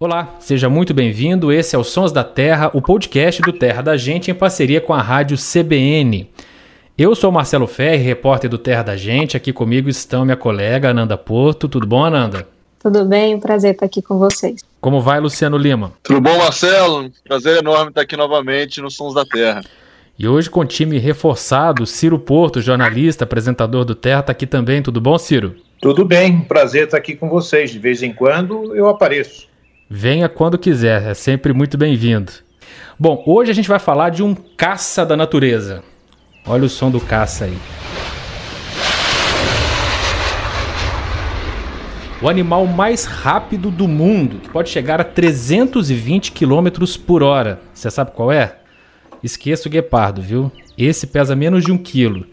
Olá, seja muito bem-vindo. Esse é o Sons da Terra, o podcast do Terra da Gente em parceria com a rádio CBN. Eu sou Marcelo Ferri, repórter do Terra da Gente. Aqui comigo estão minha colega Ananda Porto. Tudo bom, Ananda? Tudo bem, um prazer estar aqui com vocês. Como vai, Luciano Lima? Tudo bom, Marcelo? Prazer enorme estar aqui novamente no Sons da Terra. E hoje com time reforçado, Ciro Porto, jornalista, apresentador do Terra, está aqui também. Tudo bom, Ciro? Tudo bem, prazer estar aqui com vocês. De vez em quando eu apareço. Venha quando quiser, é sempre muito bem-vindo. Bom, hoje a gente vai falar de um caça da natureza. Olha o som do caça aí. O animal mais rápido do mundo, que pode chegar a 320 km por hora. Você sabe qual é? Esqueça o guepardo, viu? Esse pesa menos de um quilo.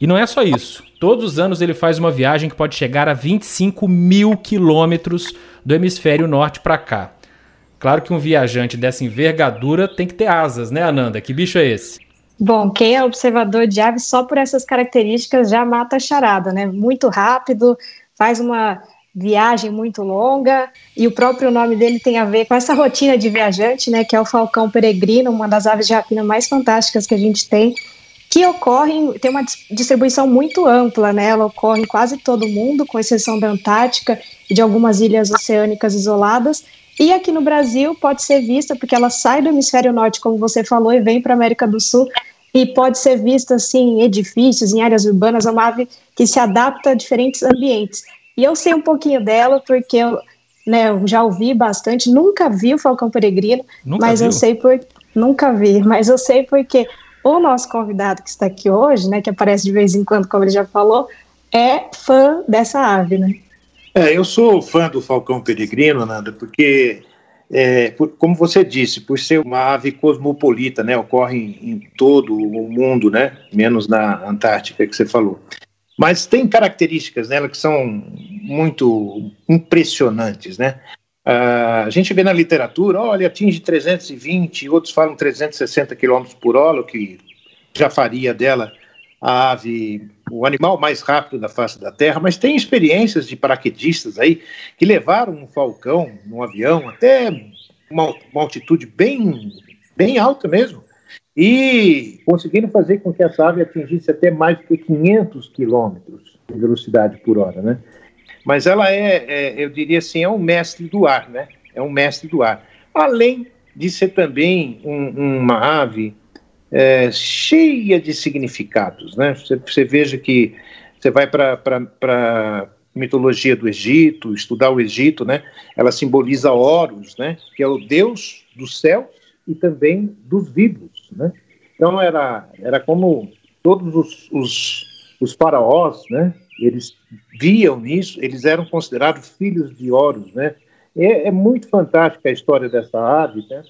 E não é só isso. Todos os anos ele faz uma viagem que pode chegar a 25 mil quilômetros do hemisfério norte para cá. Claro que um viajante dessa envergadura tem que ter asas, né, Ananda? Que bicho é esse? Bom, quem é observador de aves só por essas características já mata a charada, né? Muito rápido, faz uma viagem muito longa e o próprio nome dele tem a ver com essa rotina de viajante, né? Que é o falcão peregrino, uma das aves de rapina mais fantásticas que a gente tem, que ocorre, tem uma distribuição muito ampla, né? Ela ocorre em quase todo o mundo, com exceção da Antártica e de algumas ilhas oceânicas isoladas. E aqui no Brasil pode ser vista, porque ela sai do hemisfério norte, como você falou, e vem para a América do Sul, e pode ser vista assim, em edifícios, em áreas urbanas, é uma ave que se adapta a diferentes ambientes. E eu sei um pouquinho dela, porque eu, né, eu já ouvi bastante, nunca vi o Falcão Peregrino, nunca mas viu? eu sei por. Nunca vi, mas eu sei porque o nosso convidado que está aqui hoje, né, que aparece de vez em quando, como ele já falou, é fã dessa ave, né? É, eu sou fã do falcão peregrino, Nanda, porque, é, por, como você disse, por ser uma ave cosmopolita, né, ocorre em, em todo o mundo, né, menos na Antártica que você falou. Mas tem características nela que são muito impressionantes, né? Uh, a gente vê na literatura, olha, atinge 320, outros falam 360 km por hora, o que já faria dela a ave, o animal mais rápido da face da Terra, mas tem experiências de paraquedistas aí que levaram um falcão num avião até uma, uma altitude bem, bem alta mesmo e conseguiram fazer com que essa ave atingisse até mais de 500 quilômetros de velocidade por hora, né? Mas ela é, é, eu diria assim, é um mestre do ar, né? É um mestre do ar. Além de ser também um, uma ave é, cheia de significados. Né? Você, você veja que você vai para mitologia do Egito, estudar o Egito, né? ela simboliza Horus, né? que é o deus do céu e também dos vivos. Né? Então era, era como todos os, os, os faraós, né? Eles viam nisso, eles eram considerados filhos de Horus. Né? É, é muito fantástica a história dessa ave, né?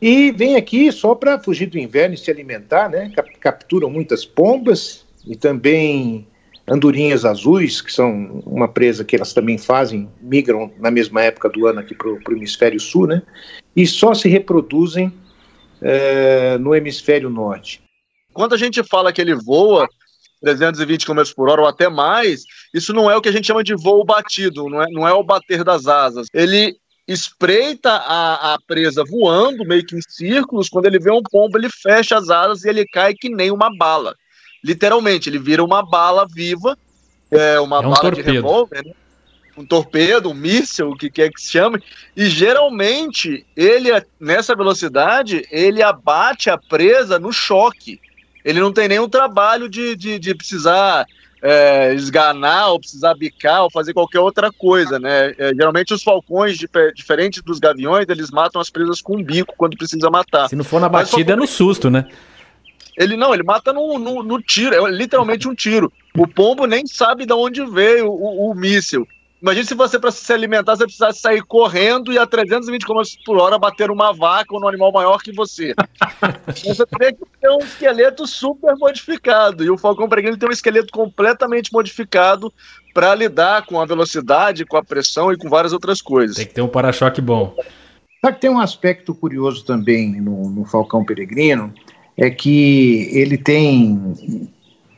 E vem aqui só para fugir do inverno e se alimentar, né? Capturam muitas pombas e também andorinhas azuis, que são uma presa que elas também fazem, migram na mesma época do ano aqui para o hemisfério sul, né? E só se reproduzem é, no hemisfério norte. Quando a gente fala que ele voa 320 km por hora ou até mais, isso não é o que a gente chama de voo batido, não é, não é o bater das asas. Ele espreita a, a presa voando, meio que em círculos. Quando ele vê um pombo, ele fecha as asas e ele cai que nem uma bala. Literalmente, ele vira uma bala viva, é, uma é um bala torpedo. de revólver, né? um torpedo, um míssil, o que quer que se chame, e geralmente ele, nessa velocidade, ele abate a presa no choque. Ele não tem nenhum trabalho de, de, de precisar é, esganar ou precisar bicar ou fazer qualquer outra coisa, né? É, geralmente os falcões, diferente dos gaviões, eles matam as presas com um bico quando precisa matar. Se não for na batida, é no susto, né? Ele não, ele mata no, no, no, tiro, é literalmente um tiro. O pombo nem sabe de onde veio o, o míssil. Imagina se você, para se alimentar, você precisasse sair correndo e a 320 km por hora bater uma vaca ou num animal maior que você. você teria que ter um esqueleto super modificado. E o Falcão Peregrino tem um esqueleto completamente modificado para lidar com a velocidade, com a pressão e com várias outras coisas. Tem que ter um para-choque bom. Sabe que tem um aspecto curioso também no, no Falcão Peregrino, é que ele tem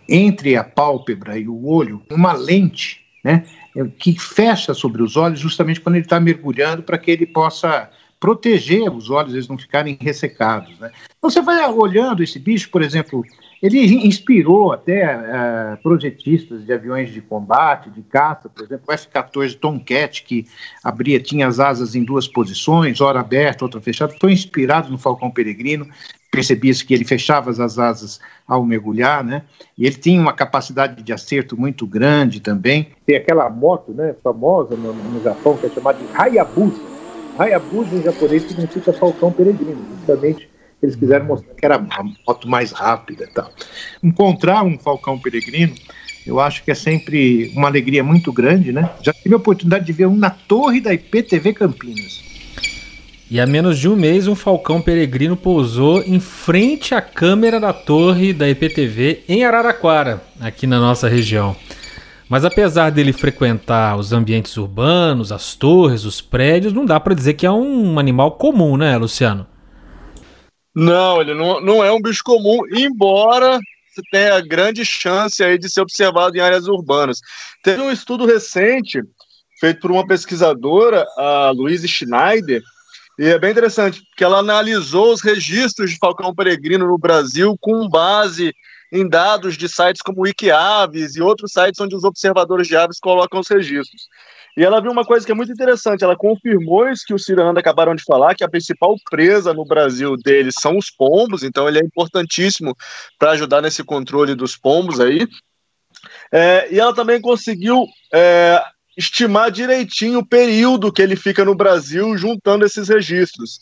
entre a pálpebra e o olho uma lente, né? é, que fecha sobre os olhos justamente quando ele está mergulhando para que ele possa proteger os olhos, eles não ficarem ressecados. Né? Então você vai olhando esse bicho, por exemplo, ele inspirou até uh, projetistas de aviões de combate, de caça, por exemplo, o F-14 Tomcat, que abria, tinha as asas em duas posições, hora aberta, outra fechada, foi inspirado no Falcão Peregrino, percebia-se que ele fechava as asas ao mergulhar, né? E ele tinha uma capacidade de acerto muito grande também. Tem aquela moto, né, famosa no, no Japão, que é chamada de Hayabusa, Hayabusa em japonês significa falcão peregrino. Justamente eles quiseram mostrar que era a moto mais rápida e tal. Encontrar um falcão peregrino, eu acho que é sempre uma alegria muito grande, né? Já tive a oportunidade de ver um na torre da IPTV Campinas. E há menos de um mês, um falcão peregrino pousou em frente à câmera da torre da IPTV em Araraquara, aqui na nossa região. Mas apesar dele frequentar os ambientes urbanos, as torres, os prédios, não dá para dizer que é um animal comum, né, Luciano? Não, ele não, não é um bicho comum, embora tenha grande chance aí de ser observado em áreas urbanas. Teve um estudo recente feito por uma pesquisadora, a Louise Schneider, e é bem interessante, porque ela analisou os registros de falcão peregrino no Brasil com base em dados de sites como Wikiaves e outros sites onde os observadores de aves colocam os registros. E ela viu uma coisa que é muito interessante, ela confirmou isso que o Ciranda acabaram de falar, que a principal presa no Brasil deles são os pombos, então ele é importantíssimo para ajudar nesse controle dos pombos aí. É, e ela também conseguiu é, estimar direitinho o período que ele fica no Brasil juntando esses registros.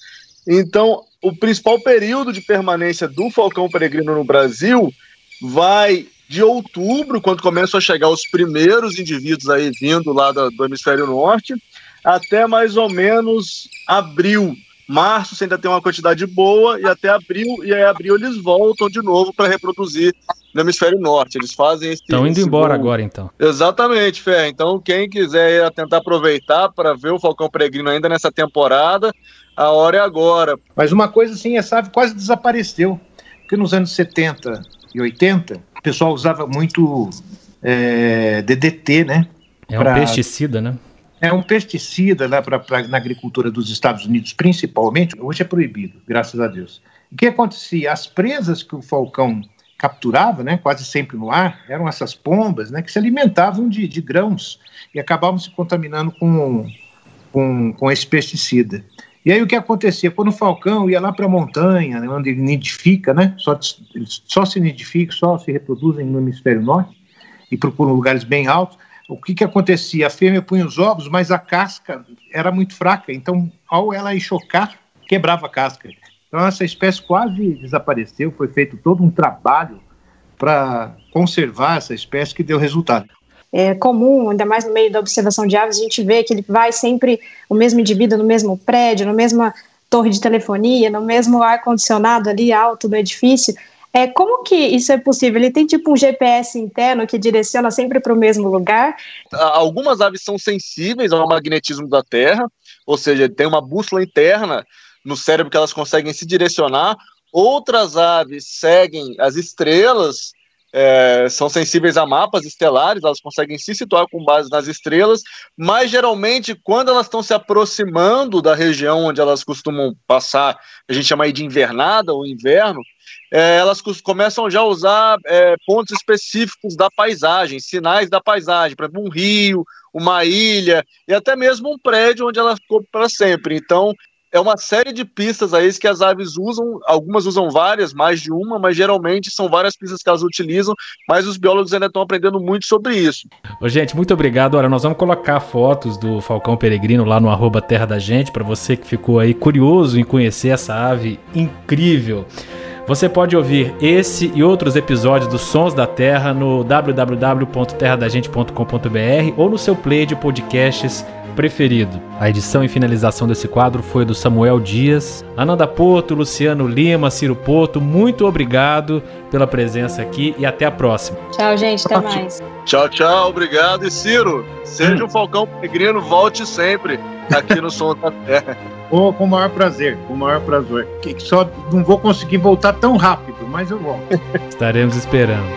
Então, o principal período de permanência do falcão peregrino no Brasil vai de outubro, quando começam a chegar os primeiros indivíduos aí vindo lá do, do hemisfério norte, até mais ou menos abril. Março você ainda tem uma quantidade boa e até abril, e aí abril eles voltam de novo para reproduzir no hemisfério norte. Eles fazem esse. Estão indo embora bom... agora, então. Exatamente, Fé. Então, quem quiser tentar aproveitar para ver o Falcão Peregrino ainda nessa temporada, a hora é agora. Mas uma coisa assim, essa ave quase desapareceu. Porque nos anos 70 e 80, o pessoal usava muito é, DDT, né? É pra... um pesticida, né? É um pesticida né, pra, pra, na agricultura dos Estados Unidos, principalmente. Hoje é proibido, graças a Deus. O que acontecia? As presas que o falcão capturava, né, quase sempre no ar, eram essas pombas né, que se alimentavam de, de grãos e acabavam se contaminando com, com, com esse pesticida. E aí o que acontecia? Quando o falcão ia lá para a montanha, né, onde ele nidifica, né, só, só se nidifica, só se reproduzem no hemisfério norte e procuram lugares bem altos, o que, que acontecia? A fêmea punha os ovos, mas a casca era muito fraca, então ao ela chocar, quebrava a casca. Então essa espécie quase desapareceu, foi feito todo um trabalho para conservar essa espécie que deu resultado é comum, ainda mais no meio da observação de aves, a gente vê que ele vai sempre o mesmo indivíduo no mesmo prédio, na mesma torre de telefonia, no mesmo ar-condicionado ali alto do edifício. É, como que isso é possível? Ele tem tipo um GPS interno que direciona sempre para o mesmo lugar? Algumas aves são sensíveis ao magnetismo da Terra, ou seja, tem uma bússola interna no cérebro que elas conseguem se direcionar. Outras aves seguem as estrelas é, são sensíveis a mapas estelares, elas conseguem se situar com base nas estrelas, mas geralmente, quando elas estão se aproximando da região onde elas costumam passar, a gente chama aí de invernada ou inverno, é, elas começam já a usar é, pontos específicos da paisagem, sinais da paisagem, por exemplo, um rio, uma ilha e até mesmo um prédio onde ela ficou para sempre. Então, é uma série de pistas aí que as aves usam, algumas usam várias, mais de uma, mas geralmente são várias pistas que elas utilizam, mas os biólogos ainda estão aprendendo muito sobre isso. Ô, gente, muito obrigado. Olha, nós vamos colocar fotos do Falcão Peregrino lá no arroba Terra da Gente, para você que ficou aí curioso em conhecer essa ave incrível. Você pode ouvir esse e outros episódios dos Sons da Terra no www.terradagente.com.br ou no seu play de podcasts preferido. A edição e finalização desse quadro foi do Samuel Dias. Ananda Porto, Luciano Lima, Ciro Porto, muito obrigado pela presença aqui e até a próxima. Tchau, gente, até mais. Tchau, tchau, obrigado. E Ciro, seja hum. um Falcão Peregrino, volte sempre aqui no Som da Terra. Oh, com o maior prazer, com o maior prazer. Que só não vou conseguir voltar tão rápido, mas eu volto. Estaremos esperando.